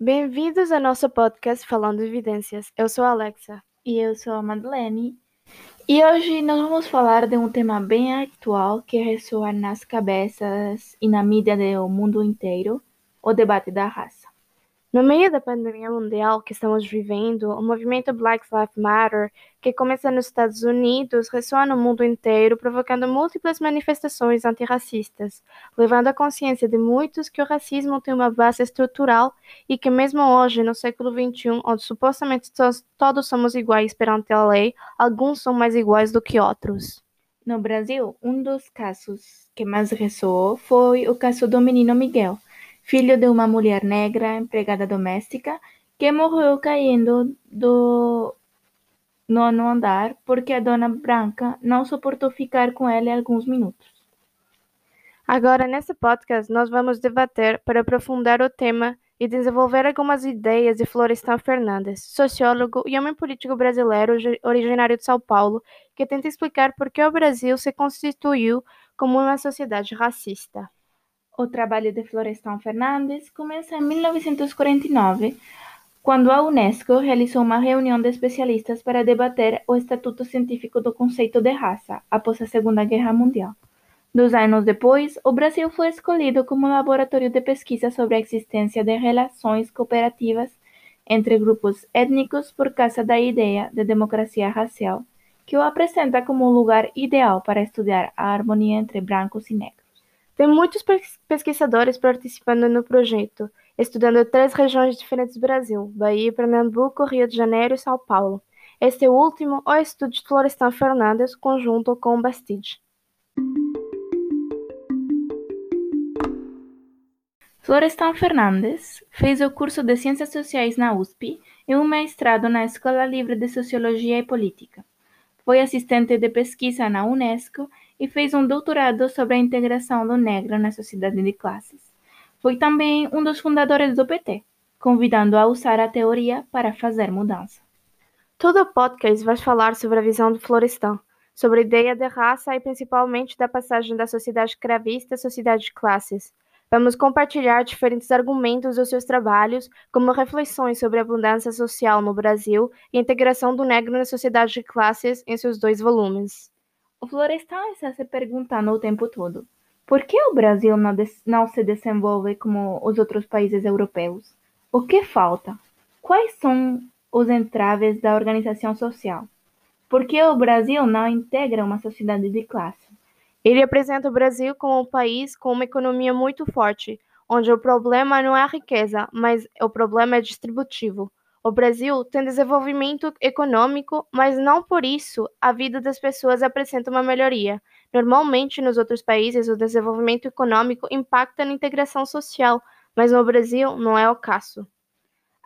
Bem-vindos ao nosso podcast Falando Evidências. Eu sou a Alexa. E eu sou a Madeleine. E hoje nós vamos falar de um tema bem atual que ressoa nas cabeças e na mídia do mundo inteiro: o debate da raça. No meio da pandemia mundial que estamos vivendo, o movimento Black Lives Matter, que começa nos Estados Unidos, ressoa no mundo inteiro, provocando múltiplas manifestações antirracistas, levando à consciência de muitos que o racismo tem uma base estrutural e que, mesmo hoje, no século XXI, onde supostamente todos somos iguais perante a lei, alguns são mais iguais do que outros. No Brasil, um dos casos que mais ressoou foi o caso do menino Miguel filho de uma mulher negra empregada doméstica que morreu caindo do nono andar porque a dona branca não suportou ficar com ele alguns minutos. Agora, nesse podcast, nós vamos debater para aprofundar o tema e desenvolver algumas ideias de Florestan Fernandes, sociólogo e homem político brasileiro originário de São Paulo, que tenta explicar por que o Brasil se constituiu como uma sociedade racista. O trabalho de Florestan Fernandes começa em 1949, quando a Unesco realizou uma reunião de especialistas para debater o estatuto científico do conceito de raça após a Segunda Guerra Mundial. Dois anos depois, o Brasil foi escolhido como laboratório de pesquisa sobre a existência de relações cooperativas entre grupos étnicos por causa da ideia de democracia racial, que o apresenta como um lugar ideal para estudar a harmonia entre brancos e negros. Tem muitos pesquisadores participando no projeto, estudando três regiões diferentes do Brasil: Bahia, Pernambuco, Rio de Janeiro e São Paulo. Este último é o estudo de Florestan Fernandes, conjunto com Bastide. Florestan Fernandes fez o curso de Ciências Sociais na USP e um mestrado na Escola Livre de Sociologia e Política. Foi assistente de pesquisa na Unesco e fez um doutorado sobre a integração do negro na sociedade de classes. Foi também um dos fundadores do PT, convidando a usar a teoria para fazer mudança. Todo o podcast vai falar sobre a visão do Florestan, sobre a ideia de raça e principalmente da passagem da sociedade escravista à sociedade de classes. Vamos compartilhar diferentes argumentos dos seus trabalhos, como reflexões sobre a abundância social no Brasil e a integração do negro na sociedade de classes em seus dois volumes. O Florestan está se perguntando o tempo todo: por que o Brasil não, não se desenvolve como os outros países europeus? O que falta? Quais são os entraves da organização social? Por que o Brasil não integra uma sociedade de classe? Ele apresenta o Brasil como um país com uma economia muito forte, onde o problema não é a riqueza, mas o problema é distributivo. O Brasil tem desenvolvimento econômico, mas não por isso a vida das pessoas apresenta uma melhoria. Normalmente, nos outros países, o desenvolvimento econômico impacta na integração social, mas no Brasil não é o caso.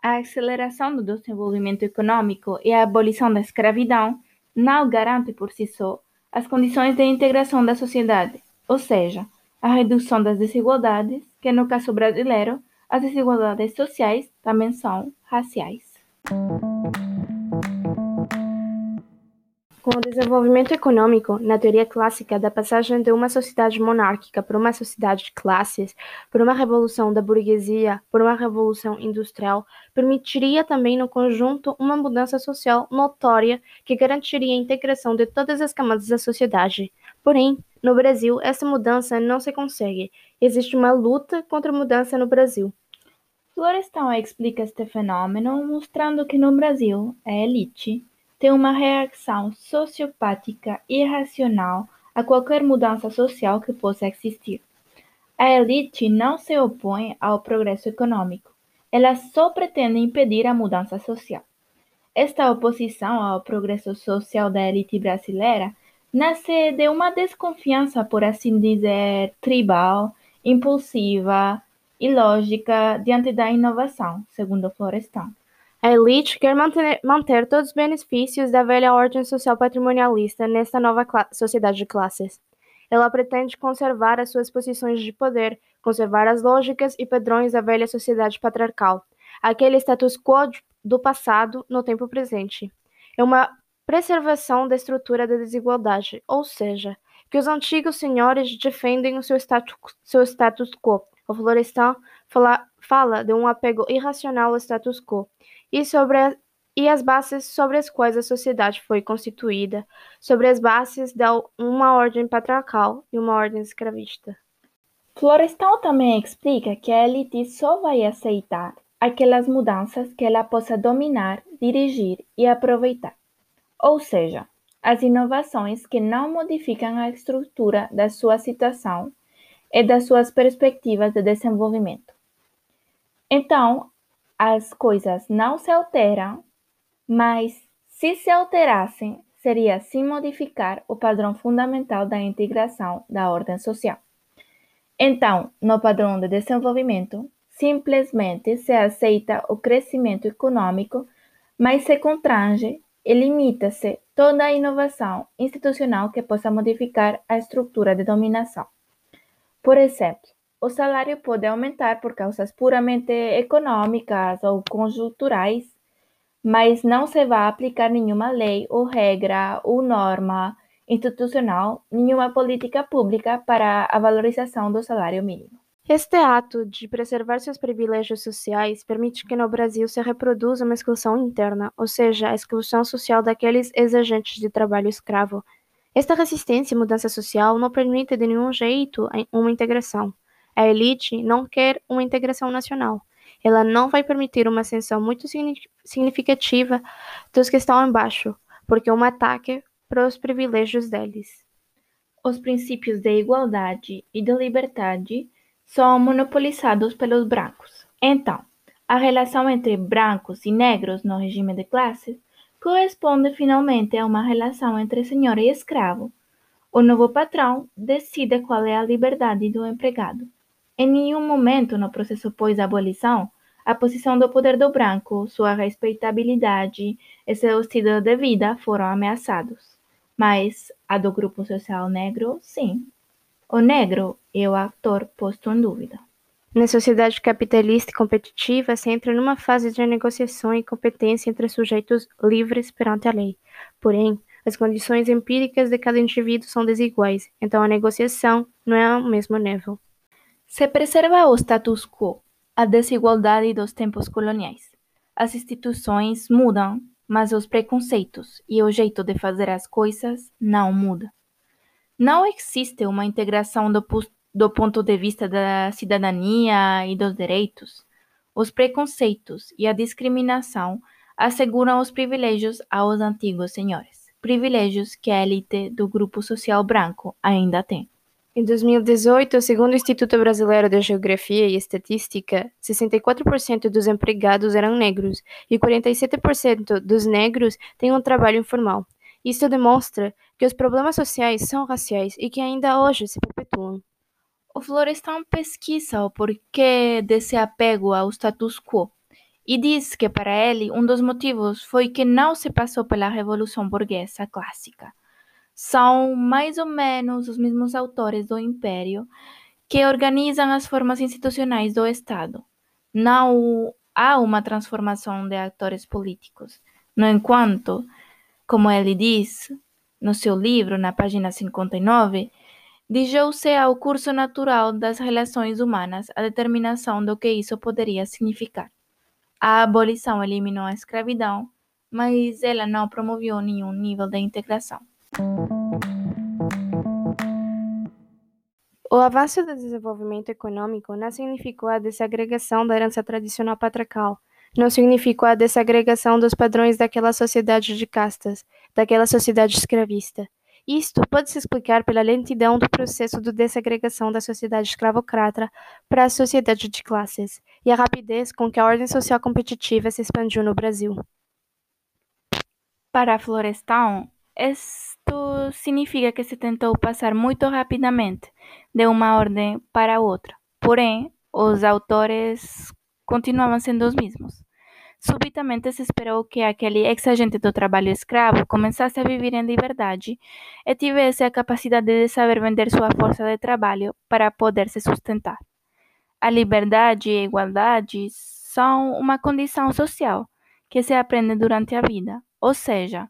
A aceleração do desenvolvimento econômico e a abolição da escravidão não garante por si só as condições de integração da sociedade, ou seja, a redução das desigualdades, que no caso brasileiro, as desigualdades sociais também são raciais. Com o desenvolvimento econômico, na teoria clássica da passagem de uma sociedade monárquica para uma sociedade de classes, por uma revolução da burguesia, por uma revolução industrial, permitiria também no conjunto uma mudança social notória que garantiria a integração de todas as camadas da sociedade. Porém, no Brasil, essa mudança não se consegue. Existe uma luta contra a mudança no Brasil. Florestan explica este fenômeno mostrando que no Brasil a elite tem uma reação sociopática irracional a qualquer mudança social que possa existir. A elite não se opõe ao progresso econômico, ela só pretende impedir a mudança social. Esta oposição ao progresso social da elite brasileira nasce de uma desconfiança, por assim dizer, tribal, impulsiva, e lógica diante da inovação, segundo Florestan. A elite quer manter, manter, todos os benefícios da velha ordem social patrimonialista nesta nova sociedade de classes. Ela pretende conservar as suas posições de poder, conservar as lógicas e padrões da velha sociedade patriarcal, aquele status quo do passado no tempo presente. É uma preservação da estrutura da desigualdade, ou seja, que os antigos senhores defendem o seu status, seu status quo, o Florestan fala, fala de um apego irracional ao status quo e sobre a, e as bases sobre as quais a sociedade foi constituída, sobre as bases de uma ordem patriarcal e uma ordem escravista. Florestal também explica que a elite só vai aceitar aquelas mudanças que ela possa dominar, dirigir e aproveitar. Ou seja, as inovações que não modificam a estrutura da sua situação e das suas perspectivas de desenvolvimento. Então, as coisas não se alteram, mas se se alterassem, seria sim modificar o padrão fundamental da integração da ordem social. Então, no padrão de desenvolvimento, simplesmente se aceita o crescimento econômico, mas se contrange e limita-se toda a inovação institucional que possa modificar a estrutura de dominação. Por exemplo, o salário pode aumentar por causas puramente econômicas ou conjunturais, mas não se vai aplicar nenhuma lei ou regra ou norma institucional, nenhuma política pública para a valorização do salário mínimo. Este ato de preservar seus privilégios sociais permite que no Brasil se reproduza uma exclusão interna, ou seja, a exclusão social daqueles exigentes de trabalho escravo. Esta resistência e mudança social não permite de nenhum jeito uma integração. A elite não quer uma integração nacional. Ela não vai permitir uma ascensão muito significativa dos que estão embaixo, porque é um ataque para os privilégios deles. Os princípios de igualdade e de liberdade são monopolizados pelos brancos. Então, a relação entre brancos e negros no regime de classes corresponde finalmente a uma relação entre senhor e escravo. O novo patrão decide qual é a liberdade do empregado. Em nenhum momento no processo pós-abolição, a posição do poder do branco, sua respeitabilidade e seu estilo de vida foram ameaçados. Mas a do grupo social negro, sim. O negro é o ator posto em dúvida. Na sociedade capitalista e competitiva, se entra numa fase de negociação e competência entre sujeitos livres perante a lei. Porém, as condições empíricas de cada indivíduo são desiguais, então a negociação não é ao mesmo nível. Se preserva o status quo, a desigualdade dos tempos coloniais. As instituições mudam, mas os preconceitos e o jeito de fazer as coisas não mudam. Não existe uma integração do, do ponto de vista da cidadania e dos direitos. Os preconceitos e a discriminação asseguram os privilégios aos antigos senhores, privilégios que a elite do grupo social branco ainda tem. Em 2018, segundo o Instituto Brasileiro de Geografia e Estatística, 64% dos empregados eram negros e 47% dos negros têm um trabalho informal. Isso demonstra que os problemas sociais são raciais e que ainda hoje se perpetuam. O Florestan pesquisa o porquê desse apego ao status quo e diz que para ele um dos motivos foi que não se passou pela Revolução Burguesa clássica. São mais ou menos os mesmos autores do Império que organizam as formas institucionais do Estado. Não há uma transformação de atores políticos. No entanto, como ele diz no seu livro, na página 59, deixou-se ao curso natural das relações humanas a determinação do que isso poderia significar. A abolição eliminou a escravidão, mas ela não promoveu nenhum nível de integração. O avanço do desenvolvimento econômico não significou a desagregação da herança tradicional patriarcal, não significou a desagregação dos padrões daquela sociedade de castas, daquela sociedade escravista. Isto pode se explicar pela lentidão do processo de desagregação da sociedade escravocrata para a sociedade de classes e a rapidez com que a ordem social competitiva se expandiu no Brasil. Para Florestal, isto significa que se tentou passar muito rapidamente de uma ordem para outra. Porém, os autores continuavam sendo os mesmos. Subitamente se esperou que aquele ex-agente do trabalho escravo começasse a viver em liberdade e tivesse a capacidade de saber vender sua força de trabalho para poder se sustentar. A liberdade e a igualdade são uma condição social que se aprende durante a vida, ou seja,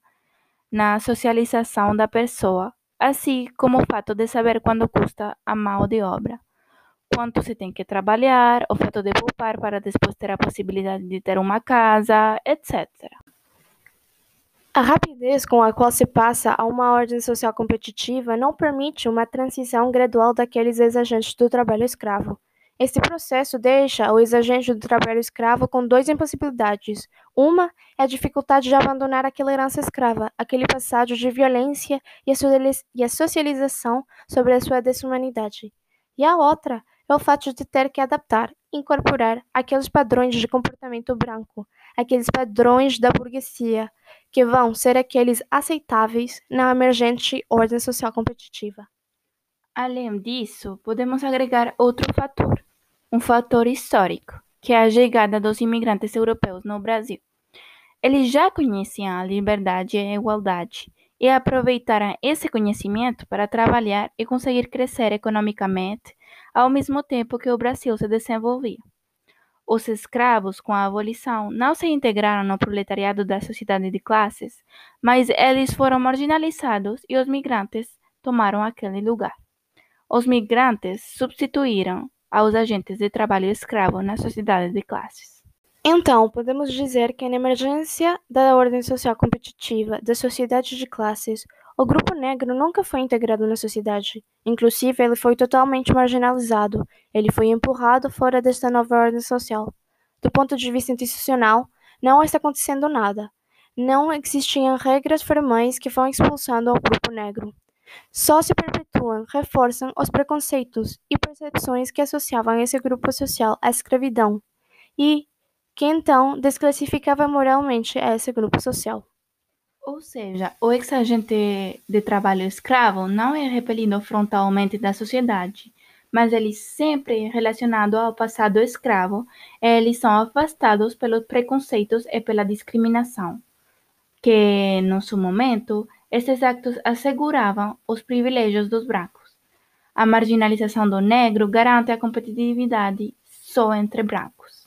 na socialização da pessoa, assim como o fato de saber quanto custa a mão de obra. Quanto se tem que trabalhar, o fato de poupar para depois ter a possibilidade de ter uma casa, etc. A rapidez com a qual se passa a uma ordem social competitiva não permite uma transição gradual daqueles ex-agentes do trabalho escravo. Este processo deixa o ex-agente do trabalho escravo com duas impossibilidades. Uma é a dificuldade de abandonar aquela herança escrava, aquele passado de violência e a socialização sobre a sua desumanidade. E a outra é o fato de ter que adaptar, incorporar aqueles padrões de comportamento branco, aqueles padrões da burguesia, que vão ser aqueles aceitáveis na emergente ordem social competitiva. Além disso, podemos agregar outro fator, um fator histórico, que é a chegada dos imigrantes europeus no Brasil. Eles já conheciam a liberdade e a igualdade e aproveitaram esse conhecimento para trabalhar e conseguir crescer economicamente ao mesmo tempo que o Brasil se desenvolvia. Os escravos, com a abolição, não se integraram no proletariado da sociedade de classes, mas eles foram marginalizados e os migrantes tomaram aquele lugar. Os migrantes substituíram aos agentes de trabalho escravo na sociedade de classes. Então, podemos dizer que na emergência da ordem social competitiva da sociedade de classes, o grupo negro nunca foi integrado na sociedade. Inclusive, ele foi totalmente marginalizado. Ele foi empurrado fora desta nova ordem social. Do ponto de vista institucional, não está acontecendo nada. Não existiam regras formais que vão expulsando o grupo negro. Só se perpetuam, reforçam os preconceitos e percepções que associavam esse grupo social à escravidão e que então desclassificava moralmente esse grupo social. Ou seja, o ex-agente de trabalho escravo não é repelido frontalmente da sociedade, mas ele sempre relacionado ao passado escravo, eles são afastados pelos preconceitos e pela discriminação, que, no seu momento, esses actos asseguravam os privilégios dos brancos. A marginalização do negro garante a competitividade só entre brancos.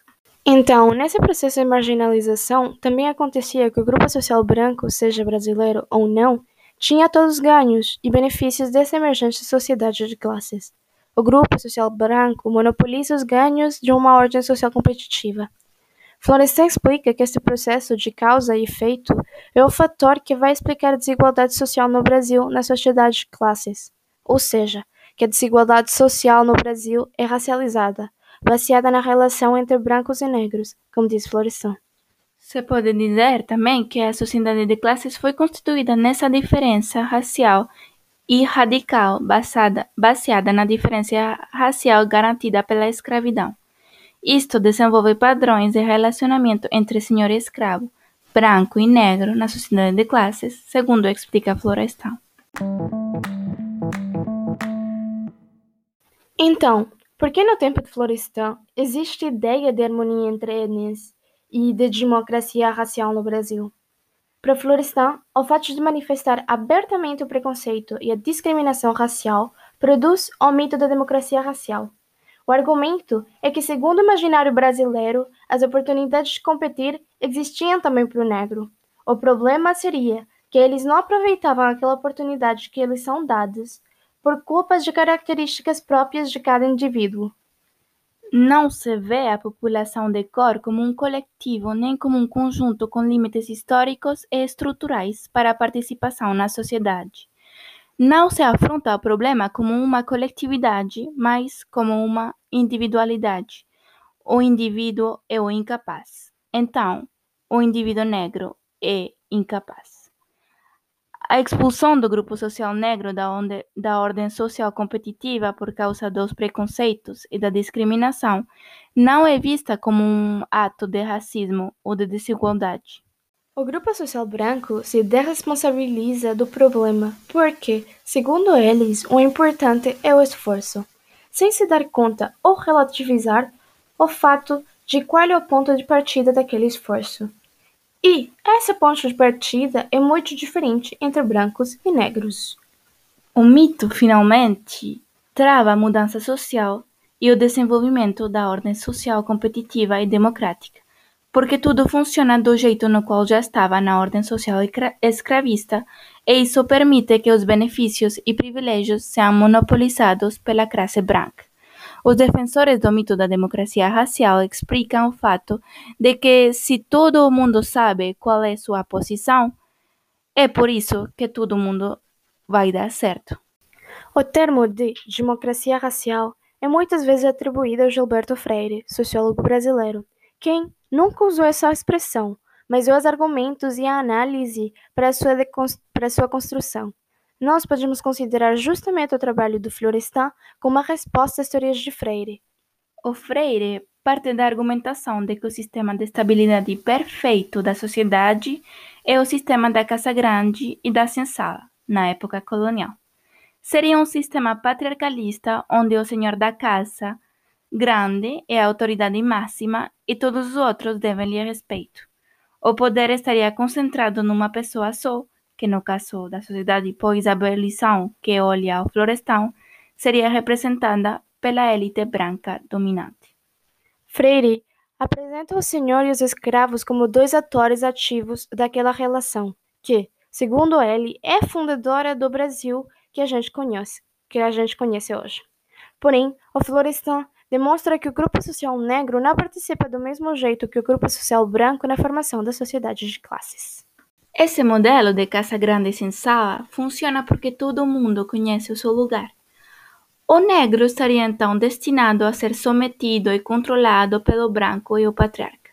Então, nesse processo de marginalização, também acontecia que o grupo social branco, seja brasileiro ou não, tinha todos os ganhos e benefícios dessa emergente sociedade de classes. O grupo social branco monopoliza os ganhos de uma ordem social competitiva. Florestan explica que este processo de causa e efeito é o fator que vai explicar a desigualdade social no Brasil na sociedade de classes. Ou seja, que a desigualdade social no Brasil é racializada, baseada na relação entre brancos e negros, como diz Florestan. Se pode dizer também que a sociedade de classes foi constituída nessa diferença racial e radical baseada, baseada na diferença racial garantida pela escravidão. Isto desenvolve padrões de relacionamento entre senhor e escravo, branco e negro na sociedade de classes, segundo explica Florestan. Então, porque no tempo de Florestan existe ideia de harmonia entre etnias e de democracia racial no Brasil. Para Florestan, o fato de manifestar abertamente o preconceito e a discriminação racial produz o mito da democracia racial. O argumento é que, segundo o imaginário brasileiro, as oportunidades de competir existiam também para o negro. O problema seria que eles não aproveitavam aquela oportunidade que eles são dadas por culpas de características próprias de cada indivíduo. Não se vê a população de cor como um coletivo nem como um conjunto com limites históricos e estruturais para a participação na sociedade. Não se afronta o problema como uma coletividade, mas como uma individualidade. O indivíduo é o incapaz. Então, o indivíduo negro é incapaz. A expulsão do grupo social negro da, onde, da ordem social competitiva por causa dos preconceitos e da discriminação não é vista como um ato de racismo ou de desigualdade. O grupo social branco se desresponsabiliza do problema porque, segundo eles, o importante é o esforço, sem se dar conta ou relativizar o fato de qual é o ponto de partida daquele esforço. E esse ponto de partida é muito diferente entre brancos e negros. O mito, finalmente, trava a mudança social e o desenvolvimento da ordem social competitiva e democrática, porque tudo funciona do jeito no qual já estava na ordem social escravista, e isso permite que os benefícios e privilégios sejam monopolizados pela classe branca. Os defensores do mito da democracia racial explicam o fato de que, se todo mundo sabe qual é sua posição, é por isso que todo mundo vai dar certo. O termo de democracia racial é muitas vezes atribuído a Gilberto Freire, sociólogo brasileiro, quem nunca usou essa expressão, mas os argumentos e a análise para sua, para sua construção. Nós podemos considerar justamente o trabalho do Florestan como uma resposta às teorias de Freire. O Freire parte da argumentação de que o sistema de estabilidade perfeito da sociedade é o sistema da Casa Grande e da Senzala, na época colonial. Seria um sistema patriarcalista onde o senhor da casa grande é a autoridade máxima e todos os outros devem lhe respeito. O poder estaria concentrado numa pessoa só, que no caso da sociedade pós-abolição que olha ao florestão, seria representada pela élite branca dominante. Freire apresenta o senhor e os escravos como dois atores ativos daquela relação, que, segundo ele, é fundadora do Brasil que a gente conhece, que a gente conhece hoje. Porém, o Florestan demonstra que o grupo social negro não participa do mesmo jeito que o grupo social branco na formação da sociedade de classes. Esse modelo de casa grande sem sala funciona porque todo mundo conhece o seu lugar. O negro estaria então destinado a ser sometido e controlado pelo branco e o patriarca.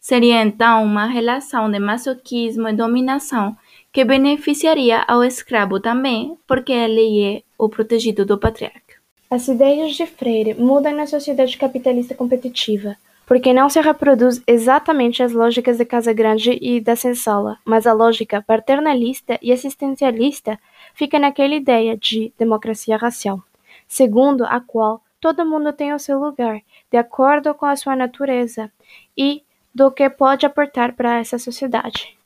Seria então uma relação de masoquismo e dominação que beneficiaria ao escravo também, porque ele é o protegido do patriarca. As ideias de Freire mudam na sociedade capitalista competitiva, porque não se reproduz exatamente as lógicas de Casa Grande e da Sensala, mas a lógica paternalista e assistencialista fica naquela ideia de democracia racial, segundo a qual todo mundo tem o seu lugar, de acordo com a sua natureza e do que pode aportar para essa sociedade.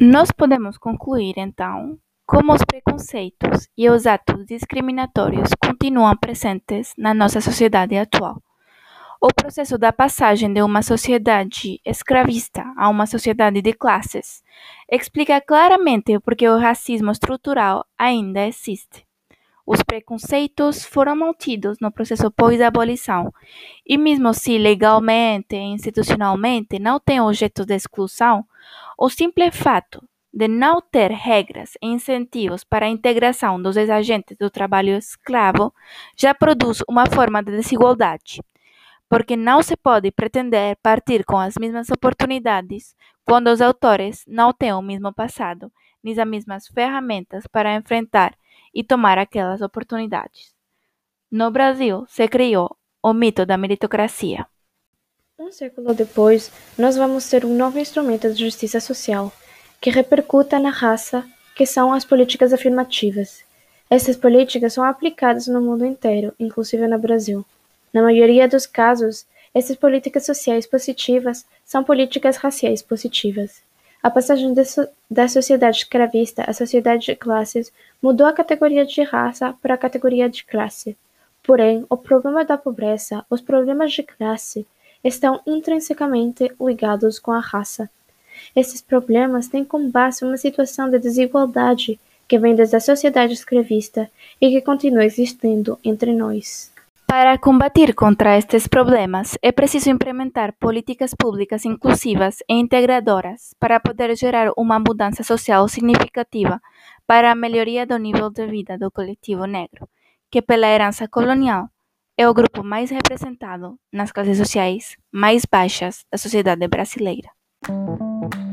Nós podemos concluir, então, como os preconceitos e os atos discriminatórios continuam presentes na nossa sociedade atual. O processo da passagem de uma sociedade escravista a uma sociedade de classes explica claramente por que o racismo estrutural ainda existe. Os preconceitos foram mantidos no processo pós-abolição, e mesmo se legalmente e institucionalmente não têm objeto de exclusão, o simples fato de não ter regras e incentivos para a integração dos agentes do trabalho escravo já produz uma forma de desigualdade, porque não se pode pretender partir com as mesmas oportunidades quando os autores não têm o mesmo passado, nem as mesmas ferramentas para enfrentar e tomar aquelas oportunidades. No Brasil se criou o mito da meritocracia. Um século depois, nós vamos ter um novo instrumento de justiça social que repercuta na raça, que são as políticas afirmativas. Essas políticas são aplicadas no mundo inteiro, inclusive no Brasil. Na maioria dos casos, essas políticas sociais positivas são políticas raciais positivas. A passagem so da sociedade escravista à sociedade de classes mudou a categoria de raça para a categoria de classe. Porém, o problema da pobreza, os problemas de classe, estão intrinsecamente ligados com a raça. Esses problemas têm como base uma situação de desigualdade que vem desde a sociedade escravista e que continua existindo entre nós. Para combater contra estes problemas, é preciso implementar políticas públicas inclusivas e integradoras para poder gerar uma mudança social significativa para a melhoria do nível de vida do coletivo negro, que, pela herança colonial, é o grupo mais representado nas classes sociais mais baixas da sociedade brasileira. Thank you.